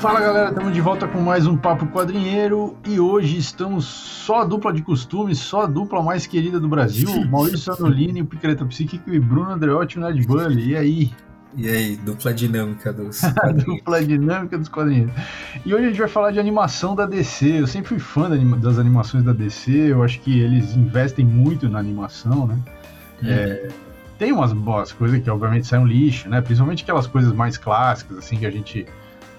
Fala galera, estamos de volta com mais um Papo Quadrinheiro e hoje estamos só a dupla de costume, só a dupla mais querida do Brasil, Maurício Anolini, o Picareta Psíquico e Bruno Andreotti, o Ned Bully. E aí? E aí, dupla dinâmica dos dupla dinâmica dos quadrinhos. E hoje a gente vai falar de animação da DC. Eu sempre fui fã das animações da DC, eu acho que eles investem muito na animação, né? Hum. É, tem umas boas coisas que obviamente saem um lixo, né? Principalmente aquelas coisas mais clássicas, assim, que a gente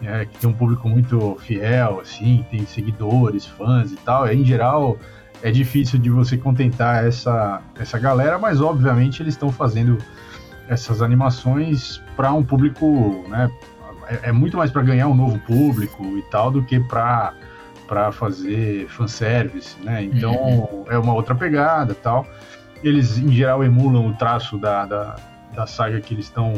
é, que tem um público muito fiel, assim, tem seguidores, fãs e tal. E, em geral, é difícil de você contentar essa, essa galera, mas obviamente eles estão fazendo essas animações para um público, né? É, é muito mais para ganhar um novo público e tal do que para para fazer fanservice, né? Então uhum. é uma outra pegada tal. Eles em geral emulam o traço da, da, da saga que eles estão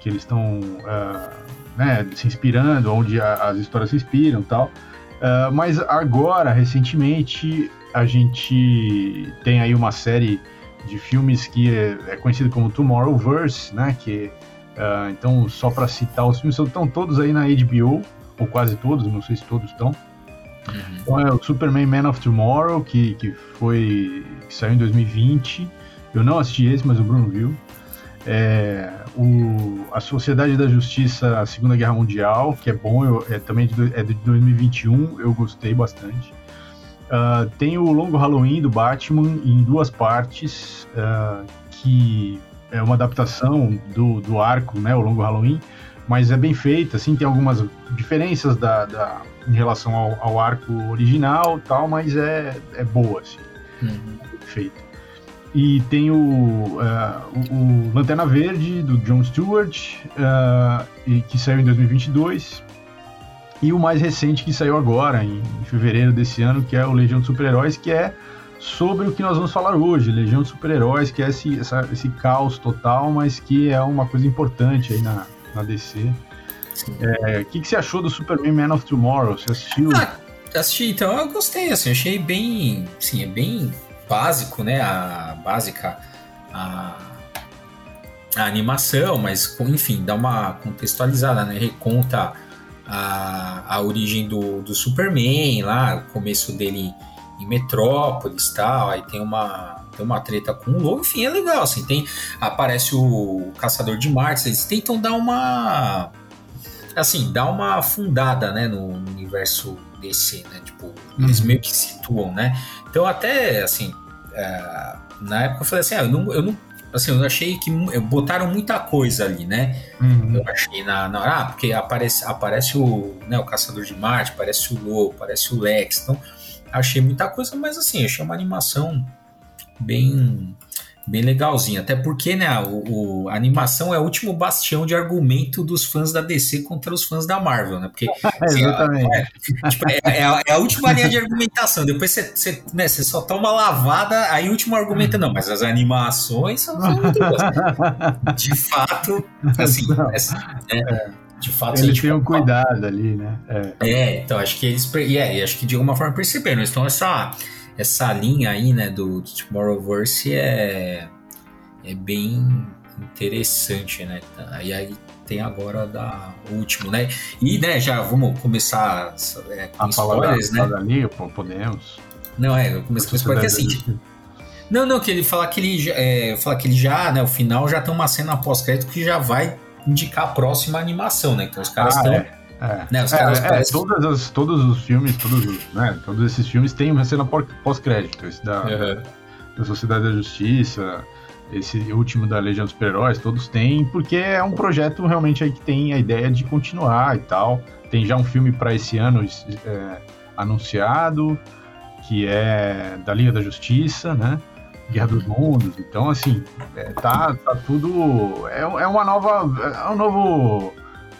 que eles estão uh, né, se inspirando, onde a, as histórias se inspiram tal. Uh, mas agora, recentemente, a gente tem aí uma série de filmes que é, é conhecido como Tomorrowverse, né? Que uh, então só para citar os filmes estão todos aí na HBO ou quase todos, não sei se todos estão. Uhum. Então é o Superman Man of Tomorrow que, que foi que saiu em 2020. Eu não assisti esse, mas o Bruno viu. É, o, a Sociedade da Justiça, a Segunda Guerra Mundial, que é bom, eu, é também de, é de 2021, eu gostei bastante. Uh, tem o Longo Halloween do Batman em duas partes, uh, que é uma adaptação do, do arco, né, o Longo Halloween, mas é bem feita, assim, tem algumas diferenças da, da em relação ao, ao, arco original tal, mas é, é boa, assim, uhum. feita. E tem o, uh, o, o, Lanterna Verde, do John Stewart, uh, e, que saiu em 2022. E o mais recente que saiu agora, em, em fevereiro desse ano, que é o Legião de Super-Heróis, que é sobre o que nós vamos falar hoje. Legião de Super-Heróis, que é esse, essa, esse caos total, mas que é uma coisa importante aí na, na DC. É, o que, que você achou do Superman Man of Tomorrow? Você assistiu? Ah, assisti, então eu gostei, assim, achei bem, sim, é bem básico, né? A básica a, a animação, mas enfim, dá uma contextualizada, né? Reconta a, a origem do, do Superman lá, o começo dele em Metrópolis tal, aí tem uma tem uma treta com o Lobo, enfim, é legal, assim, tem aparece o Caçador de Marte, eles tentam dar uma assim, dar uma fundada, né, no, no universo DC, né, tipo, eles uhum. meio que situam, né, então até, assim, é, na época eu falei assim, ah, eu não, eu não assim, eu achei que botaram muita coisa ali, né? Uhum. Eu achei na, na hora, ah, porque aparece, aparece o, né, o Caçador de Marte, aparece o Lobo, aparece o Lex, então achei muita coisa, mas assim, achei uma animação bem bem legalzinho. Até porque, né, o, o, a animação é o último bastião de argumento dos fãs da DC contra os fãs da Marvel, né? Porque assim, Exatamente. É, tipo, é, é, a, é, a, última linha de argumentação. Depois você, você, né, você só toma lavada, aí o último argumento não, mas as animações são, muito boas. De fato, assim, é, é, de fato, eles têm um cuidado ali, né? É. é, então acho que eles, é, acho que de alguma forma perceberam. Então essa essa linha aí, né, do, do Tomorrowverse é, é bem interessante, né? E aí tem agora da último, né? E, né, já vamos começar é, com a spoilers, né? Ali, podemos. Não, é, eu comecei com spoilers, porque assim... Não, não, que ele fala que ele, é, fala que ele já, né, o final já tem uma cena pós-crédito que já vai indicar a próxima animação, né? Então os caras estão... Ah, é. É, né, os caras é, é parecem... todas as, todos os filmes, todos, os, né, todos esses filmes têm uma cena pós-crédito. Esse da, uhum. da Sociedade da Justiça, esse último da Legião dos Super-Heróis, todos têm, porque é um projeto realmente aí que tem a ideia de continuar e tal. Tem já um filme para esse ano é, anunciado, que é da Liga da Justiça, né? Guerra dos Mundos. Então, assim, é, tá, tá tudo. É, é uma nova. É um novo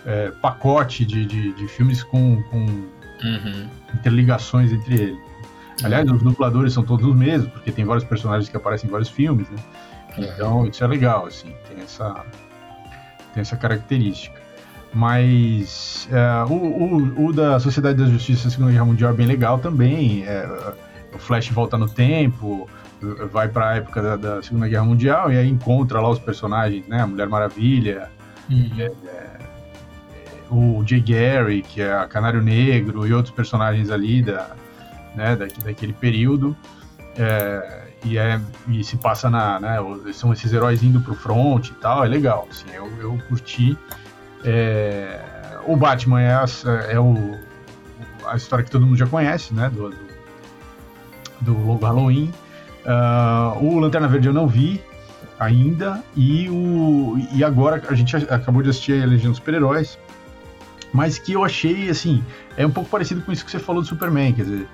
é, pacote de, de, de, filmes com, com uhum. interligações entre eles. Aliás, os dubladores são todos os mesmos, porque tem vários personagens que aparecem em vários filmes, né? Uhum. Então, isso é legal, assim, tem essa, tem essa característica. Mas é, o, o, o, da Sociedade da Justiça da Segunda Guerra Mundial é bem legal também. É, o Flash volta no tempo, vai para a época da, da, Segunda Guerra Mundial e aí encontra lá os personagens, né? A Mulher Maravilha, uhum. é, é o Jay Gary, que é a Canário Negro, e outros personagens ali da, né, da, daquele período. É, e, é, e se passa na. Né, são esses heróis indo pro front e tal, é legal. Assim, eu, eu curti. É, o Batman é, a, é o, a história que todo mundo já conhece, né? Do, do, do Halloween. Uh, o Lanterna Verde eu não vi ainda. E, o, e agora a gente acabou de assistir a Legião dos Super-Heróis. Mas que eu achei, assim, é um pouco parecido com isso que você falou do Superman. Quer dizer,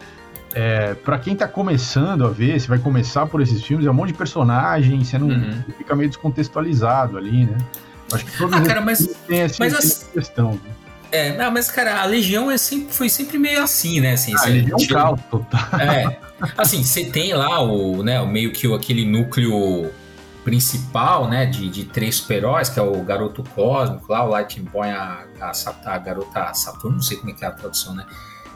é, para quem tá começando a ver, você vai começar por esses filmes, é um monte de personagem, você não uhum. fica meio descontextualizado ali, né? Acho que todos ah, cara, mas, têm essa, mas essa questão. Né? É, não, mas cara, a Legião é sempre, foi sempre meio assim, né? Assim, ah, Legião tipo, caos total. É, assim, você tem lá o, né, o meio que o, aquele núcleo principal, né, de, de três super-heróis, que é o Garoto Cósmico lá, o Lightning Boy, a, a, a, garota Saturno, não sei como é que é a tradução, né?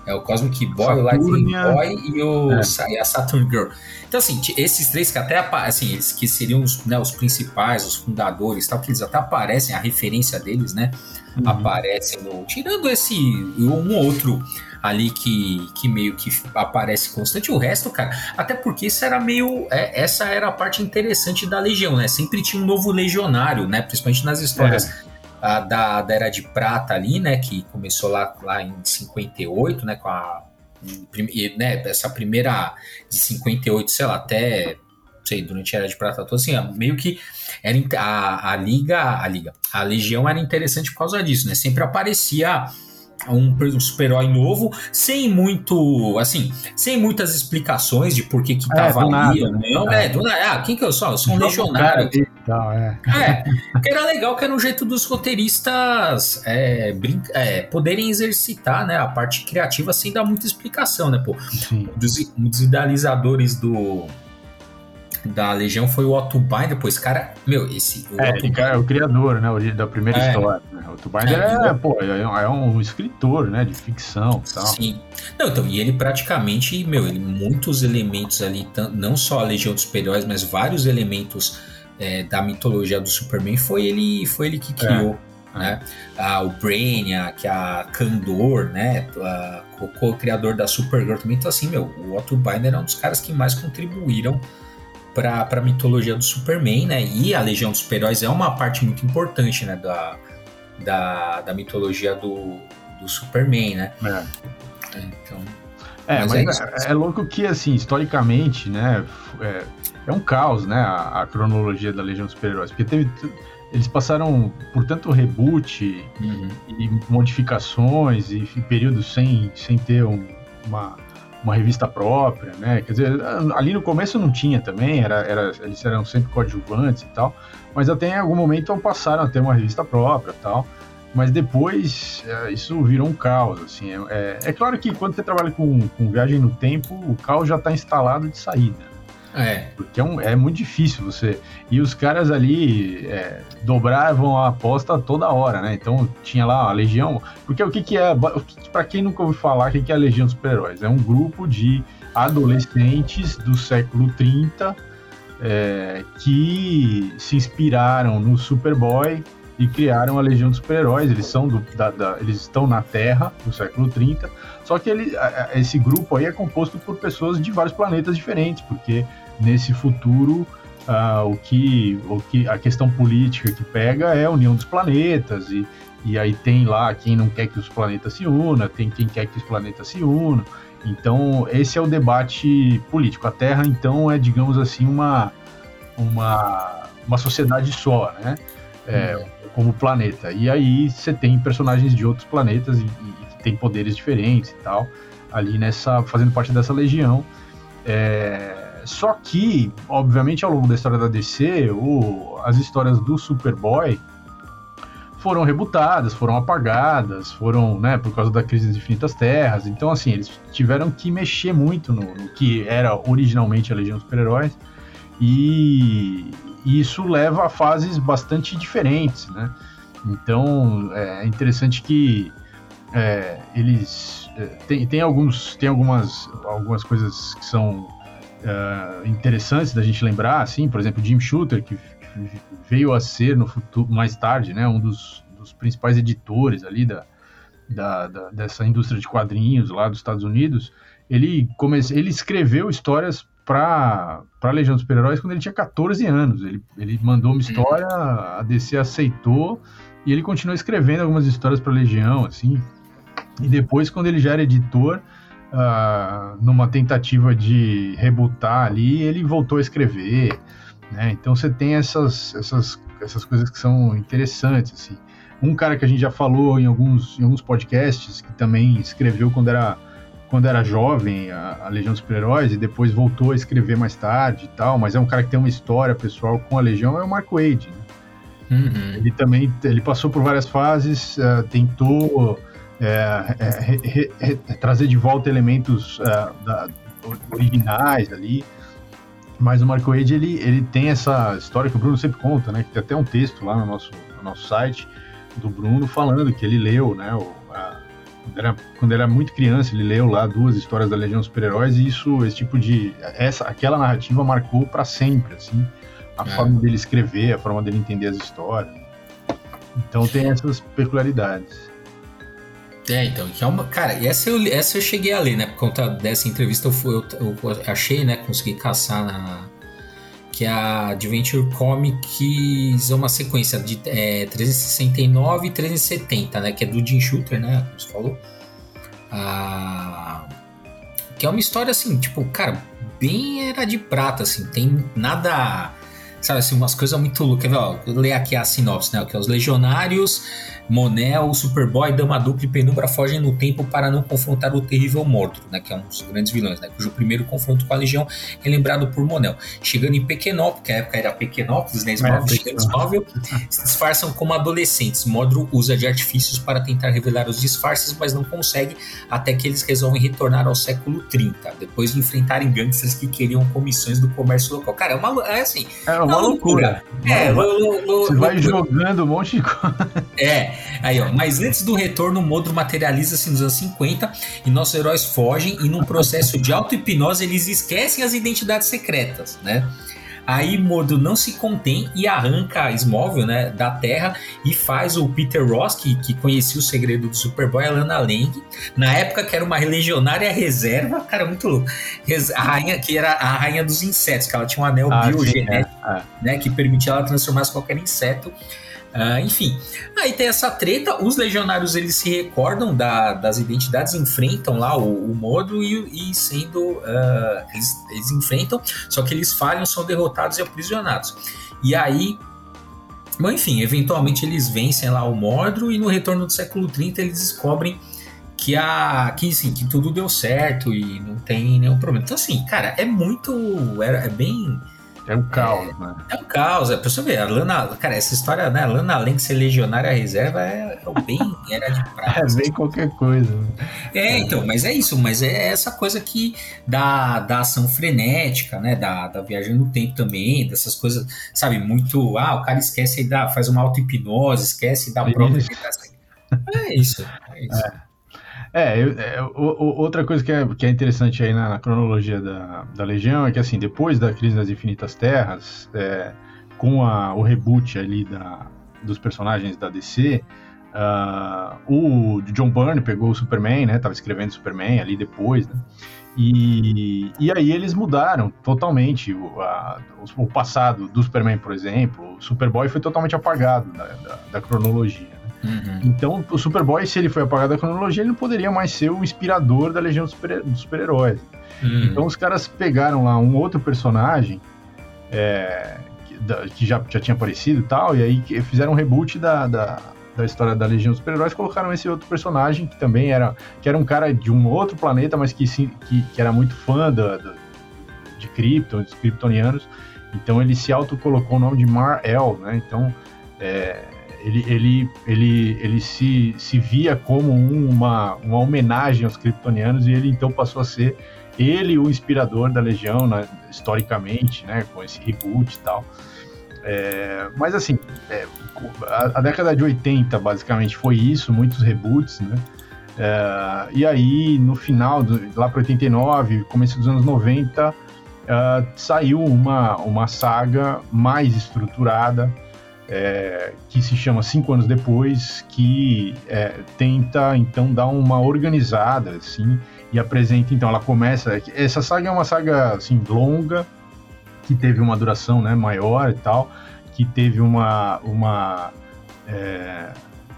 É o Cosmic Boy, o Lightning Boy e, o, é. a Saturn Girl. Então, assim, esses três que até assim, eles que seriam os, né, os principais, os fundadores, tal, que eles até aparecem, a referência deles, né? Uhum. Aparece no. Tirando esse um outro ali que, que meio que aparece constante. O resto, cara, até porque isso era meio. É, essa era a parte interessante da Legião, né? Sempre tinha um novo legionário, né? Principalmente nas histórias. É a, da, da Era de Prata ali, né, que começou lá, lá em 58, né, com a né, essa primeira de 58, sei lá, até sei, durante a Era de Prata toda, assim, meio que era a, a liga, a liga, a Legião era interessante por causa disso, né? Sempre aparecia um, um super-herói novo, sem muito, assim, sem muitas explicações de por que que é, tava ali, nada, né? não, é, do nada, ah, quem que eu sou? Eu sou um legionário. É. é, que era legal, que era um jeito dos roteiristas é, brinca, é, poderem exercitar, né, a parte criativa sem dar muita explicação, né, pô. Dos, dos idealizadores do da Legião foi o Otto Binder, pô, esse cara, meu, esse... O é, é o criador, né, da primeira é. história. Né? O Otto Binder é, é, pô, é, é, um escritor, né, de ficção e tal. Sim. Não, então, e ele praticamente, meu, ele muitos elementos ali, não só a Legião dos Super-Heróis, mas vários elementos é, da mitologia do Superman foi ele, foi ele que criou. É. Né? Ah, o Brainiac, a Kandor, né? A, o co-criador da Supergirl também. Então, assim, meu, o Otto Binder é um dos caras que mais contribuíram para a mitologia do Superman, né? E a Legião dos Super-Heróis é uma parte muito importante, né? Da, da, da mitologia do, do Superman, né? É. Então. É, mas, mas é, é, é, louco que, assim, historicamente, né? É, é um caos, né? A, a, cronologia da Legião dos Super-Heróis. Porque teve. Eles passaram por tanto reboot uhum. e modificações e, e períodos sem, sem ter um, uma uma revista própria, né? Quer dizer, ali no começo não tinha também, era, era, eles eram sempre coadjuvantes e tal, mas até em algum momento passaram a ter uma revista própria tal. Mas depois é, isso virou um caos, assim. É, é, é, claro que quando você trabalha com, com viagem no tempo, o caos já está instalado de saída. É. Porque é, um, é muito difícil você. E os caras ali é, dobravam a aposta toda hora, né? Então tinha lá a Legião. Porque o que, que é. Para quem nunca ouviu falar, o que, que é a Legião dos Super-Heróis? É um grupo de adolescentes do século 30 é, que se inspiraram no Superboy e criaram a Legião dos Super-Heróis. Eles são da, da, eles estão na Terra do século 30. Só que ele, esse grupo aí é composto por pessoas de vários planetas diferentes, porque nesse futuro uh, o, que, o que a questão política que pega é a união dos planetas e, e aí tem lá quem não quer que os planetas se unam, tem quem quer que os planetas se unam. Então esse é o debate político. A Terra então é digamos assim uma uma, uma sociedade só, né? É, uhum. Como planeta. E aí você tem personagens de outros planetas e, têm poderes diferentes e tal ali nessa fazendo parte dessa legião. É, só que, obviamente, ao longo da história da DC, o, as histórias do Superboy foram rebutadas, foram apagadas, foram, né, por causa da crise das infinitas terras. Então, assim, eles tiveram que mexer muito no, no que era originalmente a Legião dos Super-Heróis. E, isso leva a fases bastante diferentes, né? Então, é interessante que é, eles é, tem, tem alguns tem algumas algumas coisas que são uh, interessantes da gente lembrar, assim, por exemplo, Jim Shooter, que veio a ser no futuro mais tarde, né, um dos, dos principais editores ali da, da, da, dessa indústria de quadrinhos lá dos Estados Unidos, ele, comece, ele escreveu histórias para a Legião dos Super-Heróis quando ele tinha 14 anos. Ele, ele mandou uma uhum. história, a DC aceitou e ele continuou escrevendo algumas histórias para a Legião, assim. E depois, quando ele já era editor, uh, numa tentativa de rebutar ali, ele voltou a escrever. Né? Então você tem essas, essas, essas coisas que são interessantes. Assim. Um cara que a gente já falou em alguns, em alguns podcasts, que também escreveu quando era, quando era jovem, a, a Legião dos Super-Heróis, e depois voltou a escrever mais tarde e tal, mas é um cara que tem uma história pessoal com a Legião, é o Mark Wade. Né? Uhum. Ele também ele passou por várias fases, uh, tentou é, é, re, re, trazer de volta elementos uh, da, originais ali. Mas o Marco Wade, ele, ele tem essa história que o Bruno sempre conta, né? Que tem até um texto lá no nosso, no nosso site, do Bruno falando que ele leu, né? O, era, quando era muito criança, ele leu lá duas histórias da Legião dos Super-Heróis e isso, esse tipo de. Essa, aquela narrativa marcou para sempre, assim, a é. forma dele escrever, a forma dele entender as histórias. Então tem essas peculiaridades. É, então, que é uma. Cara, essa eu, essa eu cheguei a ler, né? Por conta dessa entrevista eu, fui, eu, eu achei, né? Consegui caçar na, que a Adventure Comics é uma sequência de é, 369 e 370, né? Que é do Jim Shooter, né? Como você falou. Ah, que é uma história assim, tipo, cara, bem era de prata, assim, tem nada. Sabe assim, umas coisas muito loucas. Quer ver, ó, vou ler aqui a sinopse, né? Que é os legionários Monel, Superboy, Dama Dupla e Penumbra fogem no tempo para não confrontar o terrível Mordor, né, que é um dos grandes vilões, né, cujo primeiro confronto com a Legião é lembrado por Monel. Chegando em Pequenópolis, que na época era Pequenópolis, né, Smallville, se disfarçam como adolescentes. Mordor usa de artifícios para tentar revelar os disfarces, mas não consegue até que eles resolvem retornar ao século 30, depois de enfrentarem gangsters que queriam comissões do comércio local. Cara, é uma é assim, é uma, uma loucura. loucura. É, Você vai jogando um monte de coisa. É, Aí, ó. Mas antes do retorno, o Modro materializa-se nos anos 50 e nossos heróis fogem e num processo de auto-hipnose eles esquecem as identidades secretas, né? Aí Mordo não se contém e arranca Smallville, né, da Terra e faz o Peter Ross, que, que conhecia o segredo do Superboy, a Lana Lang, na época que era uma legionária reserva, cara, muito louco. A rainha, que era a rainha dos insetos, que ela tinha um anel ah, biogenético, é, é. né, que permitia ela transformar qualquer inseto Uh, enfim, aí tem essa treta, os legionários eles se recordam da, das identidades, enfrentam lá o, o e, e sendo. Uh, eles, eles, enfrentam, só que eles falham, são derrotados e aprisionados. E aí. Bom, enfim, eventualmente eles vencem lá o Mordro e no retorno do século 30 eles descobrem que a que, assim, que tudo deu certo e não tem nenhum problema. Então assim, cara, é muito é, é bem é um caos, é, né? É um caos. É, pra você ver, a Lana, cara, essa história, né? A Lana, além de ser legionária reserva, é, é bem era de prata. É bem qualquer coisa. Né? É, então, mas é isso. Mas é essa coisa que da, da ação frenética, né? Da, da viagem no tempo também, dessas coisas, sabe? Muito. Ah, o cara esquece e dá, faz uma auto-hipnose, esquece da própria. É isso. É isso. É. É, eu, é o, o, outra coisa que é, que é interessante aí na, na, cronologia da, da Legião é que, assim, depois da Crise das Infinitas Terras, é, com a, o reboot ali da, dos personagens da DC, uh, ah, o John Byrne pegou o Superman, né? Tava escrevendo Superman ali depois, né? E, e aí eles mudaram totalmente o, a, o passado do Superman, por exemplo. O Superboy foi totalmente apagado da, da, da cronologia. Uhum. Então, o Superboy, se ele foi apagado da cronologia, ele não poderia mais ser o inspirador da Legião dos Super-Heróis. Uhum. Então, os caras pegaram lá um outro personagem é, que, da, que, já, já tinha aparecido e tal, e aí fizeram um reboot da, da, da história da Legião dos Super-Heróis, colocaram esse outro personagem que também era, que era um cara de um outro planeta, mas que, que, que era muito fã da, da, de Krypton, dos Kryptonianos. Então, ele se autocolocou o nome de Mar-El, né? Então, é, ele, ele, ele, ele se, se via como uma, uma homenagem aos kryptonianos e ele então passou a ser ele o inspirador da Legião, né, historicamente, né, com esse reboot e tal. É, mas assim, é, a, a, década de 80 basicamente foi isso, muitos reboots, né? É, e aí, no final, do, lá para 89, começo dos anos 90, uh, é, saiu uma, uma saga mais estruturada, é, que se chama Cinco Anos Depois, que é, tenta então dar uma organizada assim e apresenta então ela começa essa saga é uma saga assim longa que teve uma duração né, maior e tal, que teve uma uma é,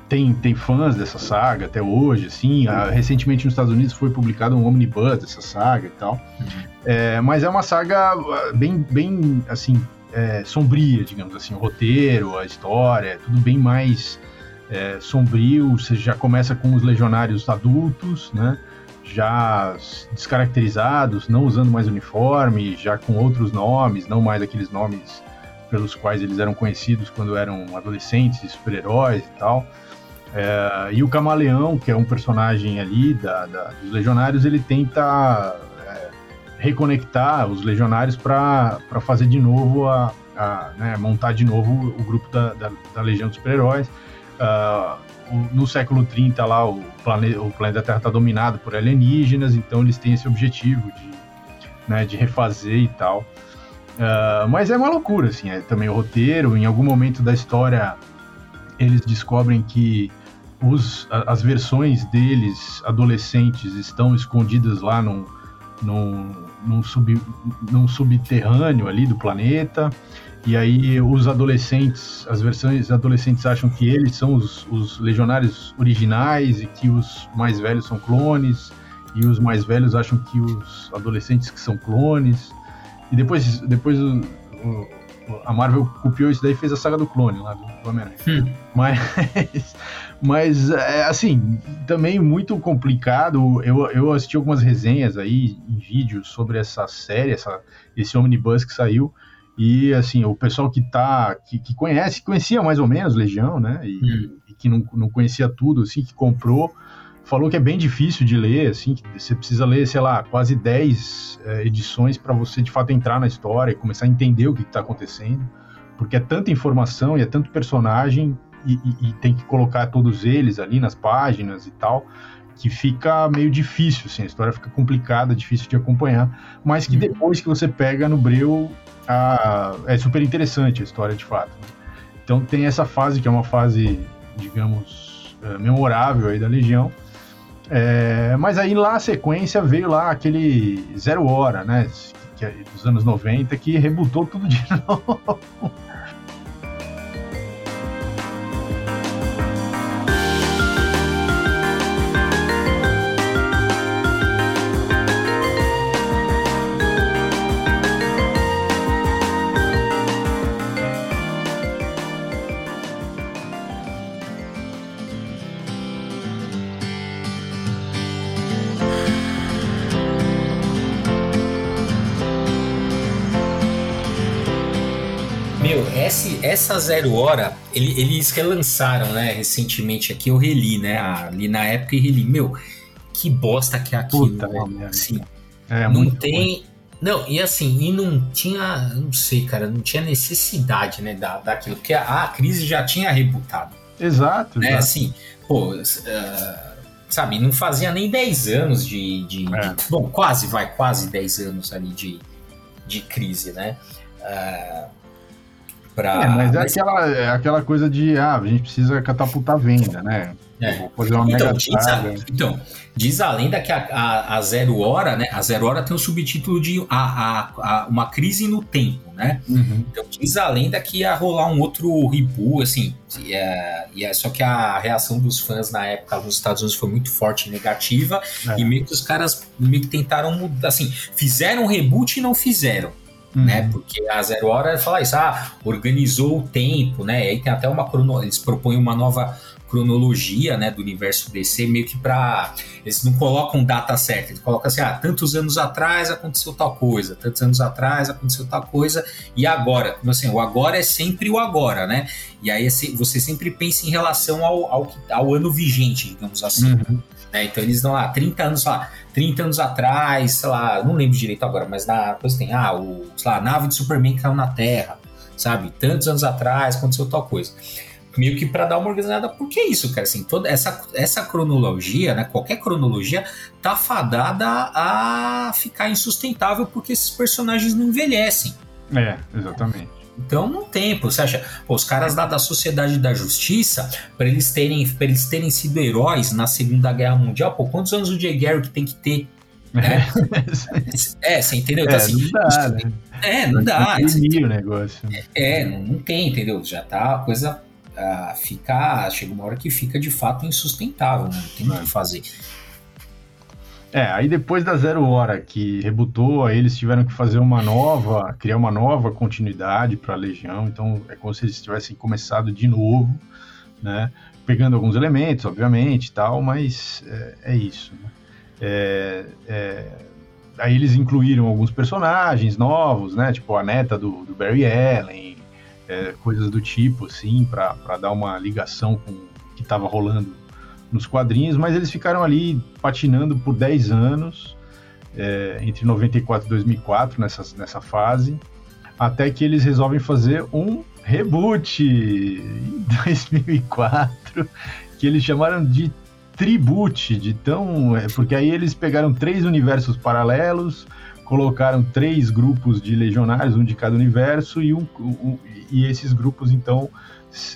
tem, tem fãs dessa saga até hoje, assim. A, recentemente nos Estados Unidos foi publicado um omnibus dessa saga e tal. Uhum. É, mas é uma saga ah, bem, bem assim, é, sombria, digamos assim. O roteiro, a história, é tudo bem mais é, sombrio. Você já começa com os legionários adultos, né? Já descaracterizados, não usando mais uniforme, já com outros nomes, não mais aqueles nomes pelos quais eles eram conhecidos quando eram adolescentes, super-heróis e tal. É, e o Camaleão, que é um personagem ali da, da dos Legionários, ele tenta reconectar os Legionários para fazer de novo a, a né, montar de novo o grupo da, da, da Legião dos Super-Heróis. Uh, no século 30 lá o planeta, o planeta Terra está dominado por alienígenas, então eles têm esse objetivo de, né, de refazer e tal. Uh, mas é uma loucura, assim, é também o roteiro. Em algum momento da história eles descobrem que os, as versões deles, adolescentes, estão escondidas lá num, num, num, sub, num subterrâneo ali do planeta. E aí os adolescentes, as versões adolescentes acham que eles são os, os legionários originais e que os mais velhos são clones. E os mais velhos acham que os adolescentes que são clones. E depois, depois o, o, a Marvel copiou isso daí e fez a saga do clone lá do, do Homem-Aranha. Hum. Mas, mas, é, assim, também muito complicado. Eu, eu assisti algumas resenhas aí em vídeos sobre essa série, essa, esse Omnibus que saiu. E, assim, o pessoal que tá, que, que conhece, conhecia mais ou menos Legião, né? E, hum. e que não, não conhecia tudo, assim, que comprou falou que é bem difícil de ler, assim, que você precisa ler, sei lá, quase 10 é, edições para você de fato entrar na história e começar a entender o que está acontecendo, porque é tanta informação e é tanto personagem e, e, e, tem que colocar todos eles ali nas páginas e tal, que fica meio difícil, assim, a história fica complicada, difícil de acompanhar, mas que uhum. depois que você pega no breu, a, é super interessante a história de fato. Então tem essa fase que é uma fase, digamos, é, memorável aí da Legião, é, mas aí lá a sequência veio lá aquele Zero Hora, né? Que, é dos anos 90, que rebutou tudo de novo. Essa Zero Hora, ele, eles relançaram, né, recentemente aqui, eu reli, né, ali na época e reli. Meu, que bosta que é aquilo, Puta, né? Assim, é, não tem... Bom. Não, e assim, e não tinha, não sei, cara, não tinha necessidade, né, da, daquilo, porque a, a crise já tinha rebutado. Exato. Né, exato. assim, pô, uh, sabe, não fazia nem 10 anos de, de, é. de, Bom, quase, vai, quase 10 anos ali de, de crise, né? Uh, Pra... É, mas é aquela, é aquela coisa de, ah, a gente precisa catapultar a venda, né? É. fazer uma então, diz a, então, diz a lenda que a, a, a, Zero Hora, né? A Zero Hora tem o subtítulo de a, a, a uma crise no tempo, né? Uhum. Então, diz a lenda que ia rolar um outro reboot, assim, e é, e é, só que a reação dos fãs na época nos Estados Unidos foi muito forte e negativa, é. e meio que os caras meio que tentaram mudar, assim, fizeram um reboot e não fizeram. Uhum. Né? Porque a Zero Hora fala isso, ah, organizou o tempo, né? E aí tem até uma crono... eles propõem uma nova cronologia, né, do universo DC, meio que para eles não colocam data certa, eles colocam assim, ah, tantos anos atrás aconteceu tal coisa, tantos anos atrás aconteceu tal coisa, e agora, como assim, o agora é sempre o agora, né? E aí você sempre pensa em relação ao, ao, ao ano vigente, digamos assim. Uhum. Né? Então eles dão lá 30 anos, lá, 30 anos atrás, sei lá, não lembro direito agora, mas na coisa tem, ah, o, sei lá, a nave de Superman caiu na Terra, sabe? Tantos anos atrás aconteceu tal coisa. Meio que para dar uma organizada, porque é isso, cara, assim, toda essa, essa cronologia, né, qualquer cronologia, tá fadada a ficar insustentável porque esses personagens não envelhecem. É, exatamente. Então não tem, pô, você acha, pô, os caras da, da Sociedade da Justiça, para eles terem, para eles terem sido heróis na Segunda Guerra Mundial, pô, quantos anos o Jay Garrick tem que ter? Né? É, é, você entendeu? Então, é, assim, não dá, né? É, não dá. Tem o negócio. É, não, não, tem, entendeu? Já tá a coisa a ficar, chega uma hora que fica de fato insustentável, né? não tem o que fazer. É, aí depois da Zero Hora que rebutou, aí eles tiveram que fazer uma nova, criar uma nova continuidade para a Legião, então é como se eles tivessem começado de novo, né? Pegando alguns elementos, obviamente, tal, mas é, é isso. Né? É, é, aí eles incluíram alguns personagens novos, né? Tipo a neta do, do Barry Allen, é, coisas do tipo, assim, para dar uma ligação com o que estava rolando nos quadrinhos, mas eles ficaram ali patinando por 10 anos, é, entre 94 e 2004, nessa, nessa fase, até que eles resolvem fazer um reboot em 2004, que eles chamaram de Tribute, de tão. É, porque aí eles pegaram três universos paralelos, colocaram três grupos de legionários, um de cada universo, e, um, um e esses grupos então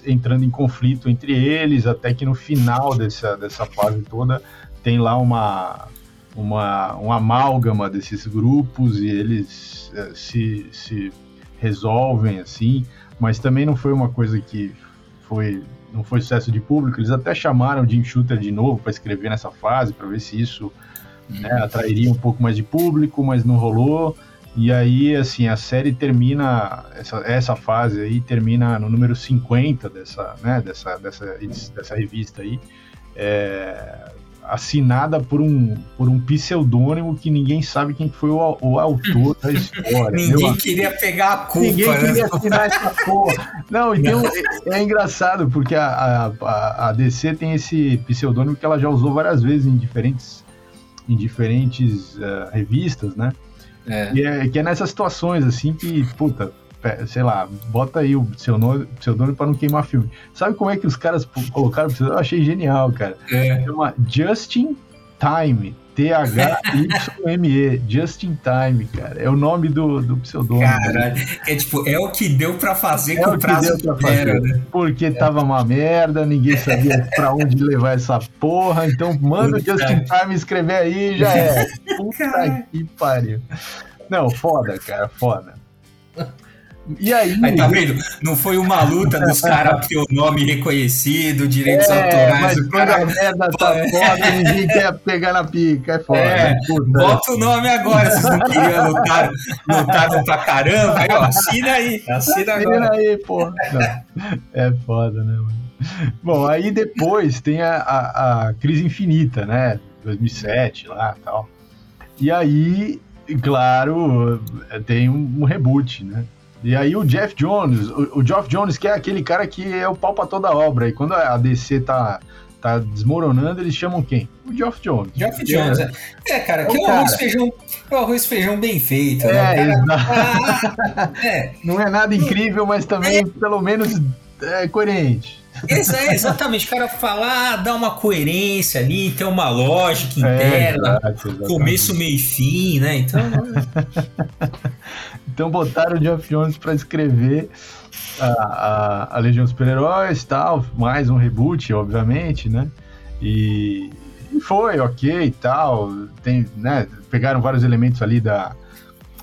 entrando em conflito entre eles, até que no final dessa, dessa fase toda tem lá uma, uma, um amálgama desses grupos e eles é, se, se resolvem assim, mas também não foi uma coisa que foi não foi sucesso de público. Eles até chamaram Jim Shooter de novo para escrever nessa fase para ver se isso né, atrairia um pouco mais de público, mas não rolou. E aí, assim, a série termina, essa, essa fase aí termina no número 50 dessa, né, dessa, dessa, dessa revista aí, é, assinada por um, por um pseudônimo que ninguém sabe quem foi o, o autor da história. ninguém queria pegar a culpa. Ninguém né? queria assinar essa porra. Não, então é, é, engraçado, porque a, a, a DC tem esse pseudônimo que ela já usou várias vezes em diferentes, em diferentes uh, revistas, né? É. Que, é, que é nessas situações, assim, que, puta, sei lá, bota aí o seu nome, pseudônimo para não queimar filme. Sabe como é que os caras colocaram? Eu achei genial, cara. É. Chama Justin Time. T-H-Y-M-E, Just in Time, cara. É o nome do, do pseudônimo. Caralho, é tipo, é o que deu pra fazer é com o prazo que era, né? Porque é. tava uma merda, ninguém sabia pra onde levar essa porra, então manda o Just in Time escrever aí já é. Puta que pariu. Não, foda, cara, foda. E aí? Aí tá vendo? Não foi uma luta dos caras ter o nome reconhecido, direitos é, autorais. Mas quando cara... a merda tá foda, ninguém quer pegar na pica, é foda. É, né? bota o nome agora, vocês não queriam lutar, lutaram pra caramba. Aí, ó, assina aí, assina, assina aí, porra. É foda, né, mano? Bom, aí depois tem a, a, a Crise Infinita, né? 2007 lá tal. E aí, claro, tem um, um reboot, né? E aí o Jeff Jones, o, o Geoff Jones, que é aquele cara que é o pau pra toda obra. E quando a DC tá, tá desmoronando, eles chamam quem? O Geoff Jones. Geoff Jones, é. é. cara, é que é o arroz feijão, é o arroz feijão bem feito. Né? É, né? ah, é. Não é nada incrível, mas também, é. pelo menos, é coerente. É, exatamente, o cara falar, dar uma coerência ali, ter uma lógica é, interna, exato, começo, meio e fim, né? Então. então botaram o Jeff Jones para escrever a, a, a Legião dos Super-Heróis tal, mais um reboot, obviamente, né? E, e foi ok e tal. Tem, né, pegaram vários elementos ali da,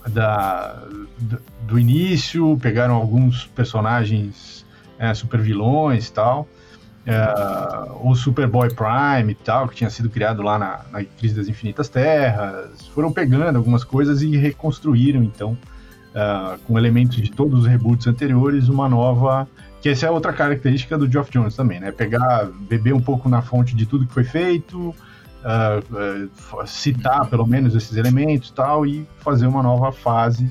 da, do, do início, pegaram alguns personagens é, super vilões e tal. É, o Superboy Prime e tal, que tinha sido criado lá na, na, Crise das Infinitas Terras. Foram pegando algumas coisas e reconstruíram, então, é, com elementos de todos os reboots anteriores, uma nova. Que essa é outra característica do Geoff Jones também, né? Pegar, beber um pouco na fonte de tudo que foi feito, uh, citar pelo menos esses elementos tal, e fazer uma nova fase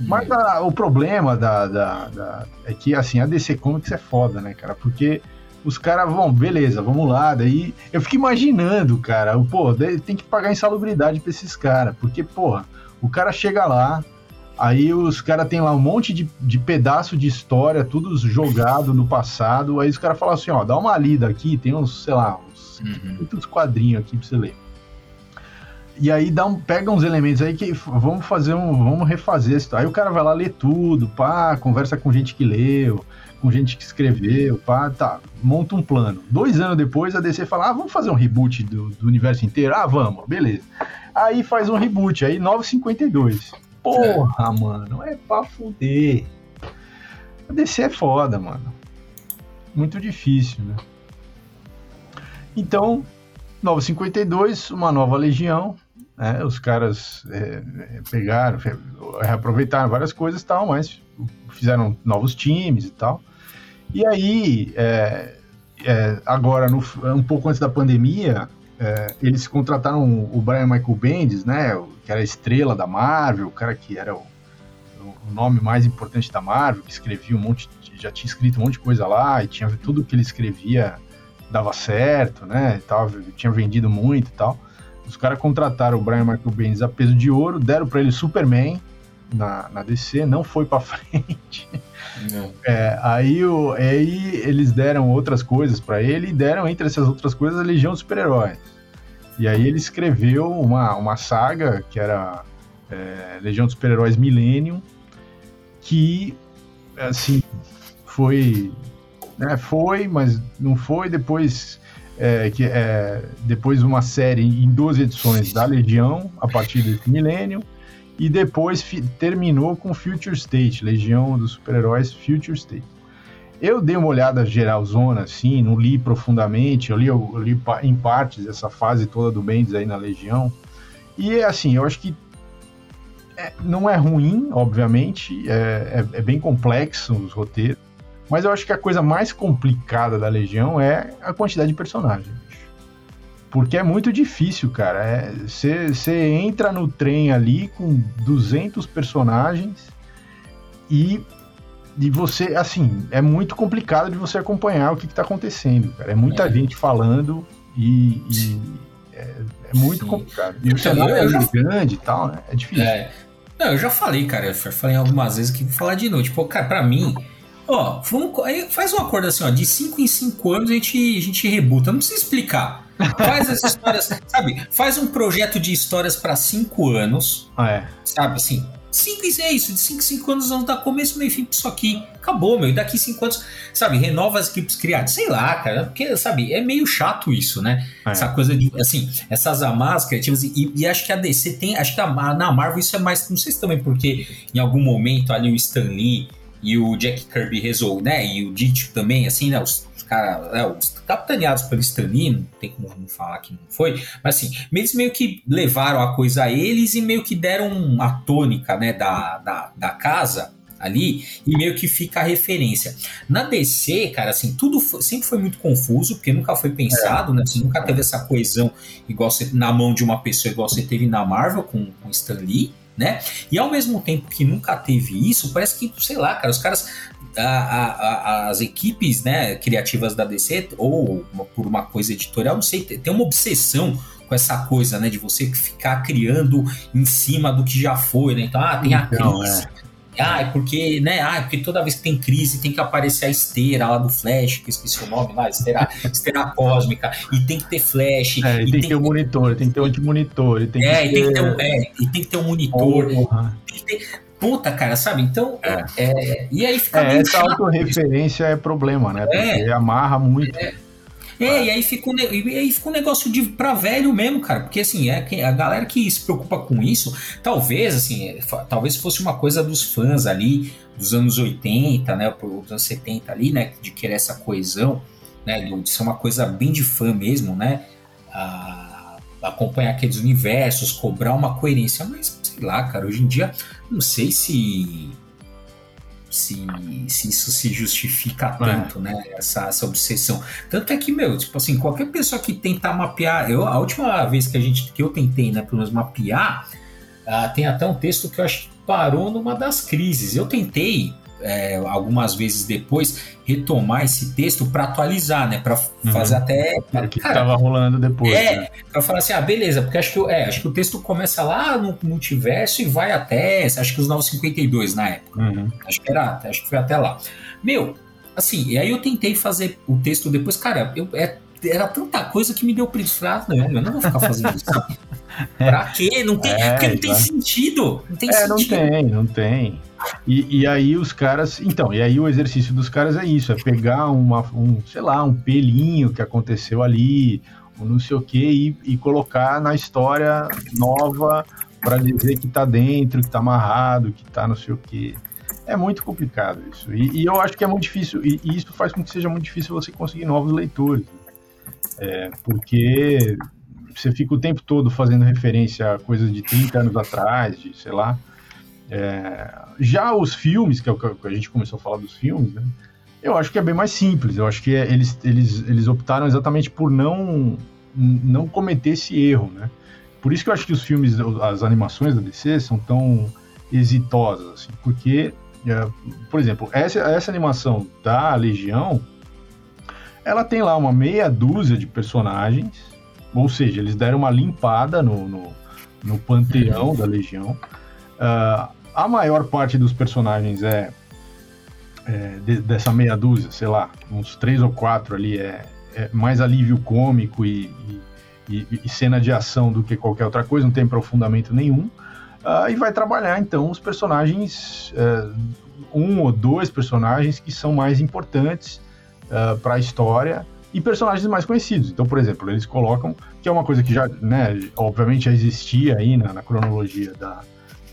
mas a, o problema da, da, da, é que, assim, a DC Comics é foda, né, cara? Porque os caras vão, beleza, vamos lá. Daí eu fico imaginando, cara, pô, tem que pagar insalubridade pra esses caras. Porque, porra, o cara chega lá, aí os caras tem lá um monte de, de pedaço de história, tudo jogado no passado. Aí os caras falam assim: ó, dá uma lida aqui, tem uns, sei lá, uns, uhum. quadrinhos aqui pra você ler. E aí dá um, pega uns elementos aí que vamos fazer um. Vamos refazer isso. Aí o cara vai lá ler tudo, pá, conversa com gente que leu, com gente que escreveu, pá, tá, monta um plano. Dois anos depois a DC fala: ah, vamos fazer um reboot do, do universo inteiro? Ah, vamos, beleza. Aí faz um reboot, aí 952. Porra, é. mano, é pra fuder. A DC é foda, mano. Muito difícil, né? Então, 952, uma nova legião, né? Os caras é, é pegaram, reaproveitaram várias coisas e tal, mas fizeram novos times e tal. E aí, é, é, agora, no, um pouco antes da pandemia, é, eles contrataram o Brian Michael Bendis, né? Que era a estrela da Marvel, o cara que era o, o nome mais importante da Marvel, que escrevia um monte, já tinha escrito um monte de coisa lá, e tinha tudo que ele escrevia dava certo, né? Tal, tinha vendido muito e tal. Os caras contrataram o Brian Michael Bendis a peso de ouro, deram para ele Superman na, na DC, não foi para frente. É, aí, o, aí eles deram outras coisas para ele e deram, entre essas outras coisas, a Legião dos Super-Heróis. E aí ele escreveu uma, uma saga que era é, Legião dos Super-Heróis Millennium, que, assim, foi... Né, foi, mas não foi. Depois é, que é depois uma série em 12 edições da Legião, a partir desse milênio, e depois terminou com Future State, Legião dos Super-Heróis Future State. Eu dei uma olhada geral zona, assim, não li profundamente, eu li, eu li em partes essa fase toda do Bendis aí na Legião, e assim, eu acho que é, não é ruim, obviamente, é, é, é bem complexo os roteiros, mas eu acho que a coisa mais complicada da Legião é a quantidade de personagens. Porque é muito difícil, cara. Você é, entra no trem ali com 200 personagens e, e você, assim, é muito complicado de você acompanhar o que, está acontecendo, cara. É muita é. gente falando e, e é, é, muito Sim. complicado. E o cenário é já... grande e tal, né? É difícil. É. Não, eu já falei, cara. Eu falei algumas vezes que vou falar de noite. Tipo, cara, pra mim Ó, vamos, faz um acordo assim, ó, de 5 em 5 anos a gente, a gente rebuta, não precisa explicar. Faz as histórias, sabe? Faz um projeto de histórias para 5 anos. Ah, é. Sabe assim? 5 e é isso, de 5 em 5 anos vamos dar começo, meio fim pra isso aqui. Acabou, meu. E daqui 5 anos, sabe, renova as equipes criadas. Sei lá, cara, porque, sabe, é meio chato isso, né? É. Essa coisa de, assim, essas amarras criativas. E, e, acho que a DC tem, acho que a, na Marvel isso é mais, não sei se também porque em algum momento ali o Stan Lee e o Jack Kirby resolve, né? E o Ditch também, assim, né? Os, os caras, né? os capitaneados pelo Stanley, não tem como não falar que não foi, mas assim, eles meio que levaram a coisa a eles e meio que deram a tônica, né, da, da, da casa ali e meio que fica a referência. Na DC, cara, assim, tudo foi, sempre foi muito confuso, porque nunca foi pensado, é. né? Assim, nunca teve essa coesão igual você, na mão de uma pessoa igual você teve na Marvel com, com Stan Lee né? E ao mesmo tempo que nunca teve isso, parece que, sei lá, cara, os caras. A, a, a, as equipes né, criativas da DC, ou uma, por uma coisa editorial, não sei, tem uma obsessão com essa coisa, né, de você ficar criando em cima do que já foi, né? Então, ah, tem a então, crise. É ah, é porque, né? Ah, é porque toda vez que tem crise tem que aparecer a esteira lá do Flash, que eu esqueci o nome lá, esteira, esteira cósmica, e tem que ter Flash. É, e, tem, que ter um monitor, tem que ter um anti-monitor. Tem é, e tem que ter um, é, e tem que ter um monitor. Tem que ter, Puta, cara, sabe? Então, é. É, e aí fica. É, essa autorreferência é problema, né? É. Porque amarra muito. É. É, e aí fica um, e aí fica um negócio de pra velho mesmo, cara. Porque assim, é a galera que se preocupa com isso, talvez, assim, é, talvez fosse uma coisa dos fãs ali dos anos 80, né? Dos anos 70 ali, né? De querer essa coesão, né? De ser uma coisa bem de fã mesmo, né? A, acompanhar aqueles universos, cobrar uma coerência, mas sei lá, cara, hoje em dia, não sei se se, se isso se justifica é. tanto, é. né? Essa, essa obsessão. Tanto é que, meu, tipo assim, qualquer pessoa que tentar mapear. Eu, a última vez que a gente que eu tentei, né, pelo menos mapear, uh, tem até um texto que eu acho que parou numa das crises. Eu tentei é, algumas vezes depois retomar esse texto para atualizar, né? Para uhum. fazer até. Pra, que estava rolando depois. É, né? para falar assim, ah, beleza, porque acho que, é, acho que o texto começa lá no multiverso e vai até. Acho que os 952 na época. Uhum. Acho que era, acho que foi até lá. Meu, assim, e aí eu tentei fazer o texto depois, cara, eu, é, era tanta coisa que me deu preguiça. Ah, não, eu não vou ficar fazendo isso. Pra quê? Não tem, é, porque não tem sentido. Não tem é, sentido. não tem, não tem. E, e aí os caras. Então, e aí o exercício dos caras é isso: é pegar uma, um, sei lá, um pelinho que aconteceu ali, um não sei o quê, e, e colocar na história nova para dizer que tá dentro, que tá amarrado, que tá não sei o quê. É muito complicado isso. E, e eu acho que é muito difícil, e, e, isso faz com que seja muito difícil você conseguir novos leitores. É, porque você fica o tempo todo fazendo referência a coisas de 30 anos atrás, de sei lá. É, já os filmes, que é o que a gente começou a falar dos filmes, né, eu acho que é bem mais simples. Eu acho que é, eles, eles, eles optaram exatamente por não, não cometer esse erro, né? Por isso que eu acho que os filmes, as animações da DC são tão exitosas, assim, porque, é, por exemplo, essa, essa animação da Legião, ela tem lá uma meia dúzia de personagens, ou seja, eles deram uma limpada no, no, no panteão da Legião. Uh, a maior parte dos personagens é, é de, dessa meia dúzia, sei lá, uns três ou quatro ali, é, é mais alívio cômico e, e, e, cena de ação do que qualquer outra coisa, não tem aprofundamento nenhum. Uh, e vai trabalhar então os personagens, uh, um ou dois personagens que são mais importantes uh, para a história e personagens mais conhecidos. Então, por exemplo, eles colocam, que é uma coisa que já, né, obviamente já existia aí na, na cronologia da,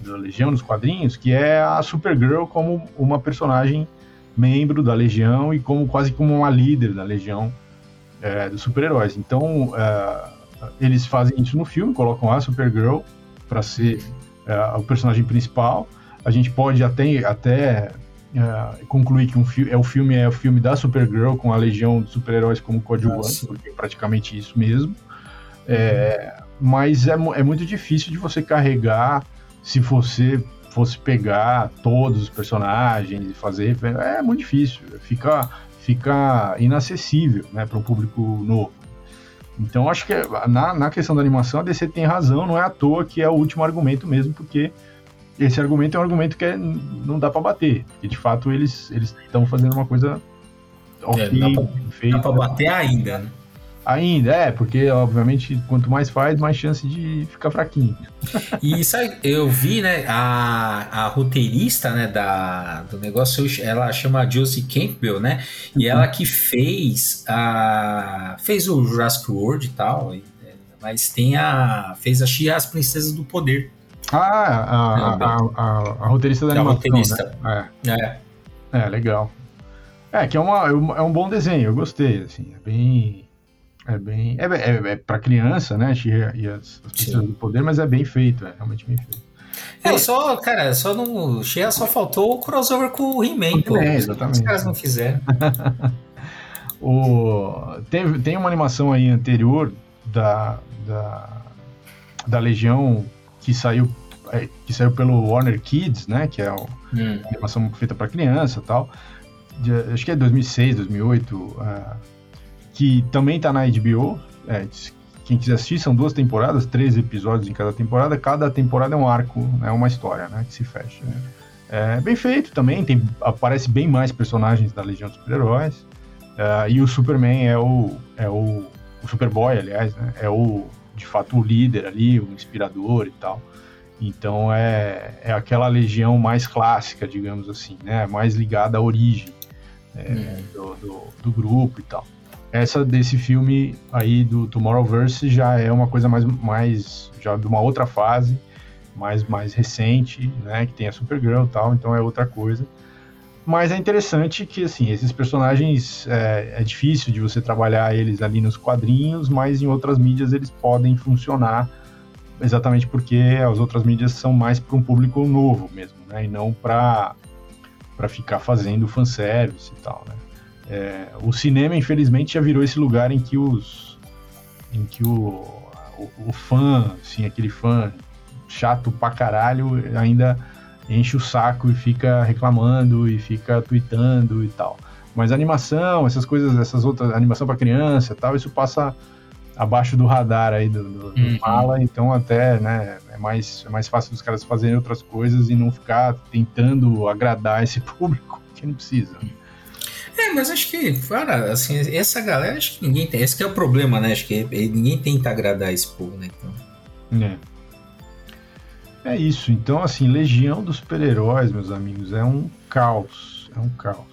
da Legião dos quadrinhos, que é a Supergirl como uma personagem membro da Legião e como quase como uma líder da Legião é, dos super-heróis. Então, é, eles fazem isso no filme, colocam a Supergirl para ser é, o personagem principal. A gente pode até, até é, concluir que um é o filme é o filme da Supergirl com a legião de super-heróis como coadjuvante, ah, porque é praticamente isso mesmo. É, mas é, é muito difícil de você carregar se você fosse pegar todos os personagens e fazer é muito difícil fica fica inacessível né para um público novo então acho que na, na questão da animação a DC tem razão não é à toa que é o último argumento mesmo porque esse argumento é um argumento que é, não dá para bater. Porque de fato eles estão fazendo uma coisa ok, é, dá pra, feita. Dá pra bater ainda, né? Ainda, é, porque obviamente quanto mais faz, mais chance de ficar fraquinho. E sabe, eu vi, né, a, a roteirista, né, da, do negócio, ela chama Josie Campbell, né, e uhum. ela que fez a, fez o Jurassic World e tal, é, mas tem a, fez a Chia as Princesas do Poder. Ah, a, a, a, a roteirista da animação, roteirista. Né? É. é. É, legal. É, que é, uma, é um bom desenho, eu gostei, assim, é bem... É bem... É, é, é pra criança, né, e as, as pessoas do poder, mas é bem feito, é realmente bem feito. É, só, cara, só no Shea só faltou o crossover com o He-Man. É, exatamente. Os caras não fizeram. o, tem, tem uma animação aí anterior da, da, da Legião que saiu é, que saiu pelo Warner Kids, né, que é hum. uma animação feita para criança, tal. De, acho que é 2006, 2008, uh, que também tá na HBO. É, quem quiser assistir, são duas temporadas, três episódios em cada temporada. Cada temporada é um arco, é né, uma história, né, que se fecha. Né. É bem feito também, tem, aparece bem mais personagens da Legião dos Super-Heróis. Uh, e o Superman é o, é o, o Superboy, aliás, né, é o de fato o líder ali, o inspirador e tal. Então é, é aquela legião mais clássica, digamos assim, né? Mais ligada à origem é, uhum. do, do, do, grupo e tal. Essa desse filme aí do Tomorrowverse já é uma coisa mais, mais já de uma outra fase, mais, mais recente, né? Que tem a Supergirl e tal, então é outra coisa. Mas é interessante que, assim, esses personagens é, é, difícil de você trabalhar eles ali nos quadrinhos, mas em outras mídias eles podem funcionar exatamente porque as outras mídias são mais para um público novo mesmo, né? E não para ficar fazendo fanservice e tal, né? É, o cinema, infelizmente, já virou esse lugar em que os em que o, o, o fã, assim, aquele fã chato pra caralho ainda enche o saco e fica reclamando e fica tweetando e tal. Mas animação, essas coisas, essas outras, animação para criança e tal, isso passa abaixo do radar aí do, do, do uhum. mala, então até, né, é mais, é mais fácil dos caras fazerem outras coisas e não ficar tentando agradar esse público que não precisa. É, mas acho que, cara, assim, essa galera, acho que ninguém tem. Esse que é o problema, né? Acho que ninguém tenta agradar esse povo, né? Então... É. É isso. Então, assim, Legião dos Super-Heróis, meus amigos, é um caos. É um caos.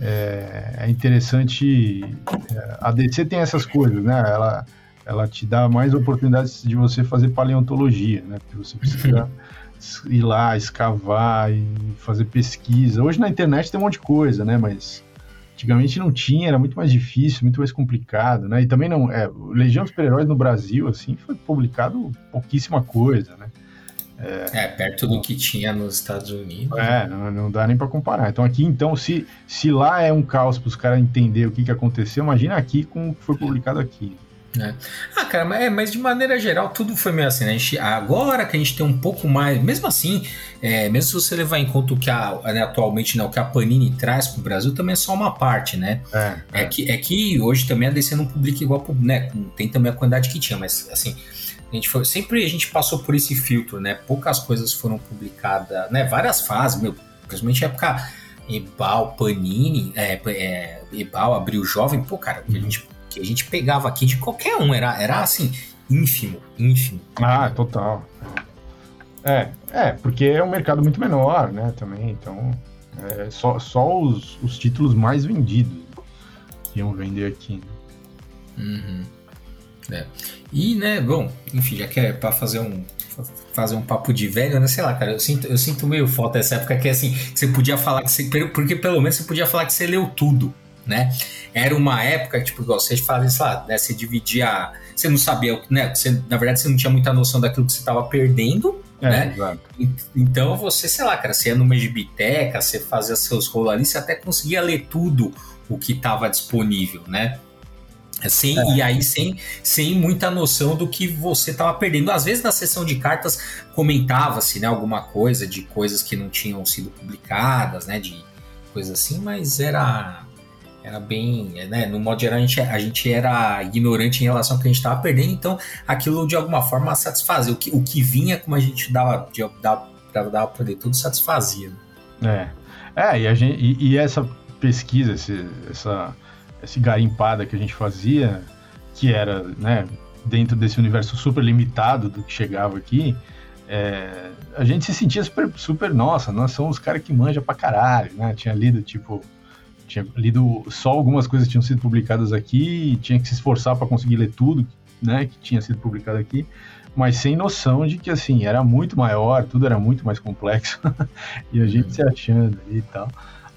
É, é interessante. É, a DC tem essas coisas, né? Ela, ela te dá mais oportunidades de você fazer paleontologia, né? Porque você precisa ir lá, escavar e fazer pesquisa. Hoje na internet tem um monte de coisa, né? Mas antigamente não tinha, era muito mais difícil, muito mais complicado, né? E também não. É, Legião dos Super-Heróis no Brasil, assim, foi publicado pouquíssima coisa, né? É, é, perto do que tinha nos Estados Unidos. É, não, não dá nem para comparar. Então aqui, então, se, se lá é um caos para os caras entender o que, que aconteceu, imagina aqui como foi publicado aqui. É. Ah, cara, mas, é, mas, de maneira geral tudo foi meio assim, né? Gente, agora que a gente tem um pouco mais, mesmo assim, é, mesmo se você levar em conta o que a, né, atualmente, né, o que a Panini traz para o Brasil, também é só uma parte, né? É, é, Que, é que hoje também a DC não publica igual, né? Tem também a quantidade que tinha, mas assim, a gente foi, sempre a gente passou por esse filtro, né? Poucas coisas foram publicadas, né? Várias fases, meu, principalmente época Ebal, Panini, é, é, Ebal, Abril Jovem, pô, cara, a gente, que a gente pegava aqui de qualquer um, era, era assim, ínfimo, ínfimo. Ah, total. É, é, porque é um mercado muito menor, né, também, então é só, só os, os títulos mais vendidos que iam vender aqui. Né? Uhum. É. E, né, bom, enfim, já que é pra fazer um fazer um papo de velho, né? Sei lá, cara, eu sinto, eu sinto meio falta dessa época que assim, você podia falar que você. Porque pelo menos você podia falar que você leu tudo, né? Era uma época, tipo, igual vocês fazem, sei lá, né? Você dividia. Você não sabia, né? Você, na verdade, você não tinha muita noção daquilo que você estava perdendo. É, né? Exato. Então você, sei lá, cara, você ia numa biteca, você fazia seus rolos ali, você até conseguia ler tudo o que estava disponível, né? Sem, é. E aí, sem, sem muita noção do que você estava perdendo. Às vezes, na sessão de cartas, comentava-se né, alguma coisa de coisas que não tinham sido publicadas, né, de coisas assim, mas era, era bem. Né, no modo geral, a gente, a gente era ignorante em relação ao que a gente estava perdendo, então aquilo de alguma forma satisfazia. O que, o que vinha, como a gente dava, dava, dava para ler tudo, satisfazia. Né? É, é e, a gente, e, e essa pesquisa, esse, essa esse garimpada que a gente fazia, que era, né, dentro desse universo super limitado do que chegava aqui, é, a gente se sentia super, super, nossa, nós somos os caras que manja pra caralho, né? Tinha lido, tipo, tinha lido só algumas coisas que tinham sido publicadas aqui, tinha que se esforçar para conseguir ler tudo, né, que tinha sido publicado aqui, mas sem noção de que, assim, era muito maior, tudo era muito mais complexo, e a gente se achando e tal.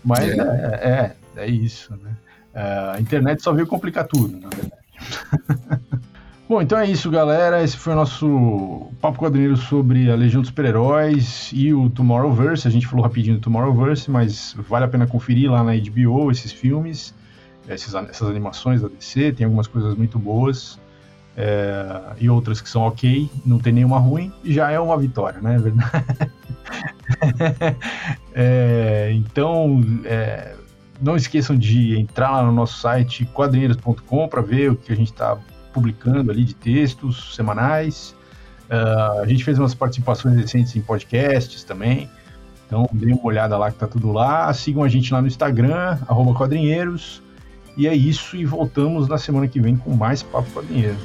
Mas é, é, é, é isso, né? É, a internet só veio complicar tudo, na verdade. Bom, então é isso, galera. Esse foi o nosso papo quadrinheiro sobre a Legião dos Super-Heróis e o Tomorrowverse. A gente falou rapidinho do Tomorrowverse, mas vale a pena conferir lá na HBO esses filmes, essas animações da DC. Tem algumas coisas muito boas é, e outras que são ok. Não tem nenhuma ruim. Já é uma vitória, né? É verdade. é, então, é, não esqueçam de entrar lá no nosso site quadrinheiros.com para ver o que a gente está publicando ali de textos semanais. Uh, a gente fez umas participações recentes em podcasts também. Então, dê uma olhada lá que tá tudo lá. Sigam a gente lá no Instagram, quadrinheiros. E é isso, e voltamos na semana que vem com mais Papo Quadrinheiro.